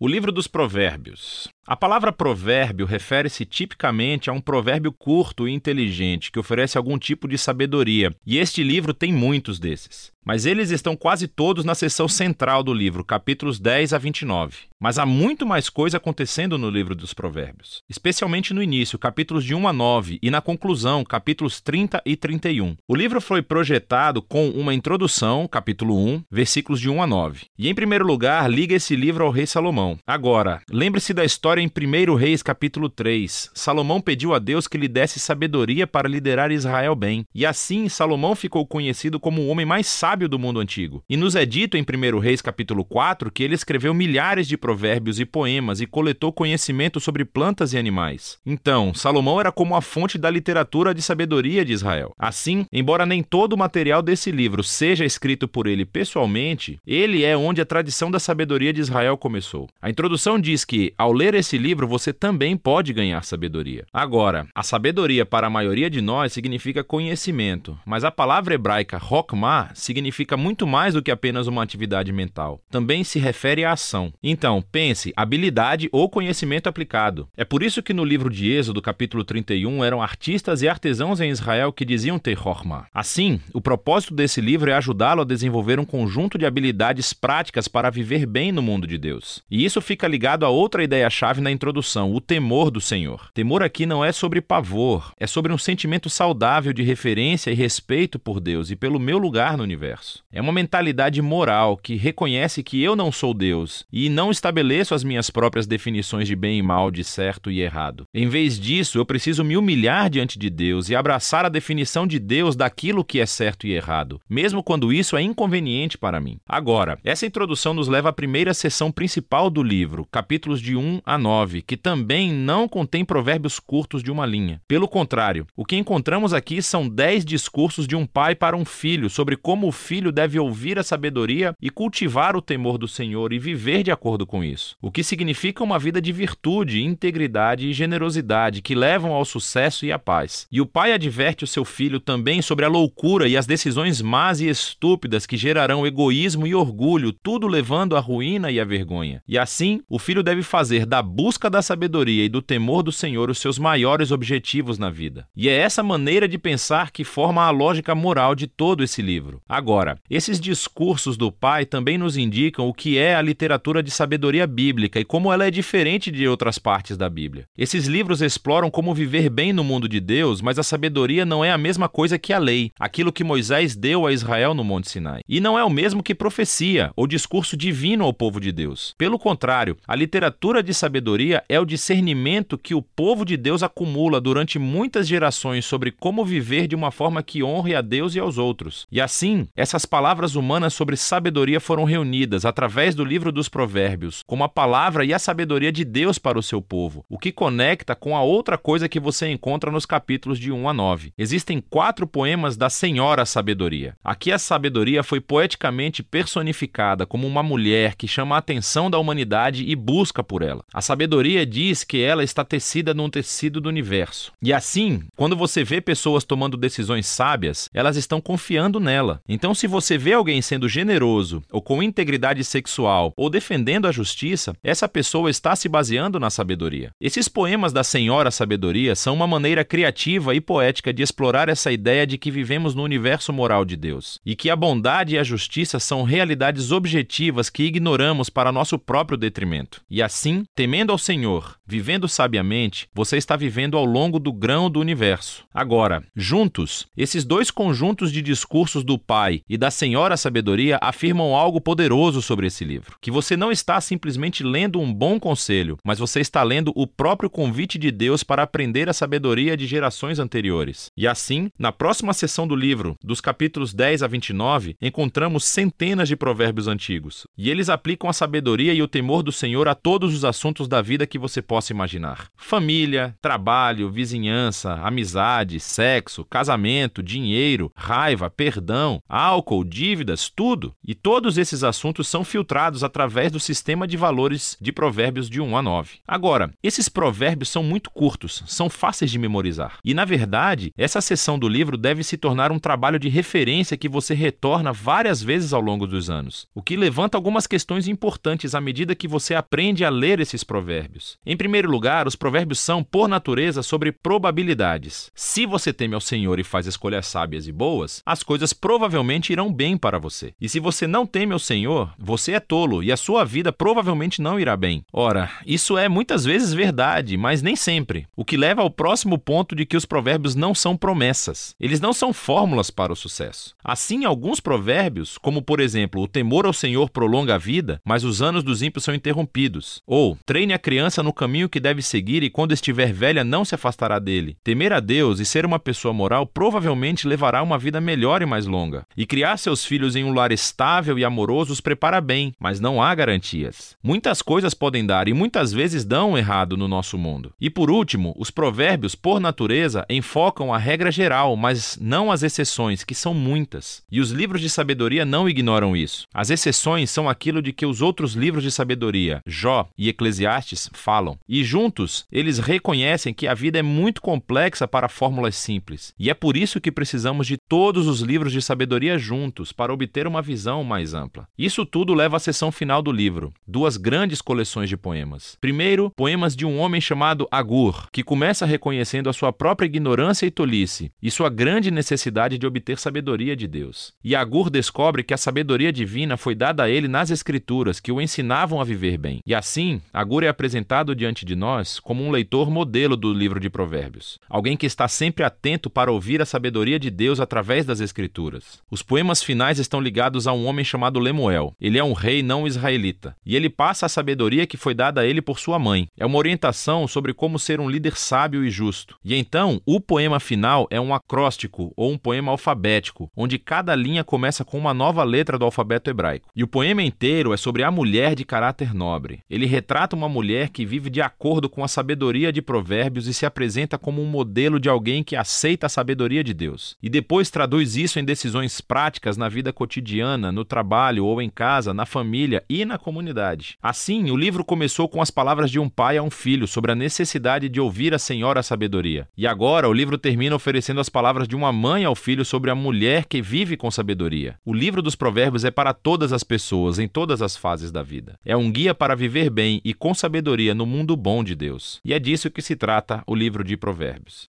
O livro dos Provérbios. A palavra provérbio refere-se tipicamente a um provérbio curto e inteligente que oferece algum tipo de sabedoria, e este livro tem muitos desses. Mas eles estão quase todos na seção central do livro, capítulos 10 a 29. Mas há muito mais coisa acontecendo no livro dos Provérbios, especialmente no início, capítulos de 1 a 9, e na conclusão, capítulos 30 e 31. O livro foi projetado com uma introdução, capítulo 1, versículos de 1 a 9. E em primeiro lugar, liga esse livro ao rei Salomão. Agora, lembre-se da história em 1 Reis, capítulo 3. Salomão pediu a Deus que lhe desse sabedoria para liderar Israel bem. E assim, Salomão ficou conhecido como o homem mais sábio sábio do mundo antigo. E nos é dito em 1 Reis capítulo 4 que ele escreveu milhares de provérbios e poemas e coletou conhecimento sobre plantas e animais. Então, Salomão era como a fonte da literatura de sabedoria de Israel. Assim, embora nem todo o material desse livro seja escrito por ele pessoalmente, ele é onde a tradição da sabedoria de Israel começou. A introdução diz que, ao ler esse livro, você também pode ganhar sabedoria. Agora, a sabedoria para a maioria de nós significa conhecimento, mas a palavra hebraica hokmah significa significa muito mais do que apenas uma atividade mental. Também se refere à ação. Então, pense, habilidade ou conhecimento aplicado. É por isso que no livro de Êxodo, capítulo 31, eram artistas e artesãos em Israel que diziam ter Horma. Assim, o propósito desse livro é ajudá-lo a desenvolver um conjunto de habilidades práticas para viver bem no mundo de Deus. E isso fica ligado a outra ideia-chave na introdução, o temor do Senhor. Temor aqui não é sobre pavor, é sobre um sentimento saudável de referência e respeito por Deus e pelo meu lugar no universo universo. É uma mentalidade moral que reconhece que eu não sou Deus e não estabeleço as minhas próprias definições de bem e mal, de certo e errado. Em vez disso, eu preciso me humilhar diante de Deus e abraçar a definição de Deus daquilo que é certo e errado, mesmo quando isso é inconveniente para mim. Agora, essa introdução nos leva à primeira sessão principal do livro, capítulos de 1 a 9, que também não contém provérbios curtos de uma linha. Pelo contrário, o que encontramos aqui são 10 discursos de um pai para um filho sobre como o filho deve ouvir a sabedoria e cultivar o temor do Senhor e viver de acordo com isso. O que significa uma vida de virtude, integridade e generosidade que levam ao sucesso e à paz. E o pai adverte o seu filho também sobre a loucura e as decisões más e estúpidas que gerarão egoísmo e orgulho, tudo levando à ruína e à vergonha. E assim, o filho deve fazer da busca da sabedoria e do temor do Senhor os seus maiores objetivos na vida. E é essa maneira de pensar que forma a lógica moral de todo esse livro. Agora, Agora, esses discursos do pai também nos indicam o que é a literatura de sabedoria bíblica e como ela é diferente de outras partes da Bíblia. Esses livros exploram como viver bem no mundo de Deus, mas a sabedoria não é a mesma coisa que a lei, aquilo que Moisés deu a Israel no Monte Sinai. E não é o mesmo que profecia ou discurso divino ao povo de Deus. Pelo contrário, a literatura de sabedoria é o discernimento que o povo de Deus acumula durante muitas gerações sobre como viver de uma forma que honre a Deus e aos outros. E assim, essas palavras humanas sobre sabedoria foram reunidas através do livro dos Provérbios, como a palavra e a sabedoria de Deus para o seu povo, o que conecta com a outra coisa que você encontra nos capítulos de 1 a 9. Existem quatro poemas da Senhora Sabedoria. Aqui a sabedoria foi poeticamente personificada como uma mulher que chama a atenção da humanidade e busca por ela. A sabedoria diz que ela está tecida num tecido do universo. E assim, quando você vê pessoas tomando decisões sábias, elas estão confiando nela. Então, se você vê alguém sendo generoso ou com integridade sexual ou defendendo a justiça, essa pessoa está se baseando na sabedoria. Esses poemas da Senhora Sabedoria são uma maneira criativa e poética de explorar essa ideia de que vivemos no universo moral de Deus e que a bondade e a justiça são realidades objetivas que ignoramos para nosso próprio detrimento. E assim, temendo ao Senhor, vivendo sabiamente, você está vivendo ao longo do grão do universo. Agora, juntos, esses dois conjuntos de discursos do Pai e da Senhora Sabedoria afirmam algo poderoso sobre esse livro: que você não está simplesmente lendo um bom conselho, mas você está lendo o próprio convite de Deus para aprender a sabedoria de gerações anteriores. E assim, na próxima sessão do livro, dos capítulos 10 a 29, encontramos centenas de provérbios antigos, e eles aplicam a sabedoria e o temor do Senhor a todos os assuntos da vida que você possa imaginar: família, trabalho, vizinhança, amizade, sexo, casamento, dinheiro, raiva, perdão, álcool, dívidas, tudo. E todos esses assuntos são filtrados através do sistema de valores de provérbios de 1 a 9. Agora, esses provérbios são muito curtos, são fáceis de memorizar. E na verdade, essa seção do livro deve se tornar um trabalho de referência que você retorna várias vezes ao longo dos anos, o que levanta algumas questões importantes à medida que você aprende a ler esses provérbios. Em primeiro lugar, os provérbios são, por natureza, sobre probabilidades. Se você teme ao Senhor e faz escolhas sábias e boas, as coisas provavelmente irão bem para você. E se você não teme ao Senhor, você é tolo e a sua vida provavelmente não irá bem. Ora, isso é muitas vezes verdade, mas nem sempre. O que leva ao próximo ponto de que os provérbios não são promessas. Eles não são fórmulas para o sucesso. Assim, alguns provérbios, como por exemplo, o temor ao Senhor prolonga a vida, mas os anos dos ímpios são interrompidos. Ou, treine a criança no caminho que deve seguir e quando estiver velha não se afastará dele. Temer a Deus e ser uma pessoa moral provavelmente levará uma vida melhor e mais longa. E criar seus filhos em um lar estável e amoroso os prepara bem, mas não há garantias. Muitas coisas podem dar e muitas vezes dão errado no nosso mundo. E por último, os provérbios, por natureza, enfocam a regra geral, mas não as exceções, que são muitas. E os livros de sabedoria não ignoram isso. As exceções são aquilo de que os outros livros de sabedoria, Jó e Eclesiastes, falam. E juntos, eles reconhecem que a vida é muito complexa para fórmulas simples. E é por isso que precisamos de todos os livros de sabedoria juntos para obter uma visão mais ampla. Isso tudo leva à seção final do livro, duas grandes coleções de poemas. Primeiro, poemas de um homem chamado Agur, que começa reconhecendo a sua própria ignorância e tolice e sua grande necessidade de obter sabedoria de Deus. E Agur descobre que a sabedoria divina foi dada a ele nas Escrituras, que o ensinavam a viver bem. E assim, Agur é apresentado diante de nós como um leitor modelo do livro de Provérbios, alguém que está sempre atento para ouvir a sabedoria de Deus através das Escrituras. Os poemas finais estão ligados a um homem chamado Lemuel. Ele é um rei não israelita e ele passa a sabedoria que foi dada a ele por sua mãe. É uma orientação sobre como ser um líder sábio e justo. E então, o poema final é um acróstico ou um poema alfabético, onde cada linha começa com uma nova letra do alfabeto hebraico. E o poema inteiro é sobre a mulher de caráter nobre. Ele retrata uma mulher que vive de acordo com a sabedoria de Provérbios e se apresenta como um modelo de alguém que aceita a sabedoria de Deus. E depois traduz isso em decisões práticas na vida cotidiana, no trabalho ou em casa, na família e na comunidade. Assim, o livro começou com as palavras de um pai a um filho sobre a necessidade de ouvir a Senhora sabedoria. E agora o livro termina oferecendo as palavras de uma mãe ao filho sobre a mulher que vive com sabedoria. O livro dos Provérbios é para todas as pessoas, em todas as fases da vida. É um guia para viver bem e com sabedoria no mundo bom de Deus. E é disso que se trata o livro de Provérbios.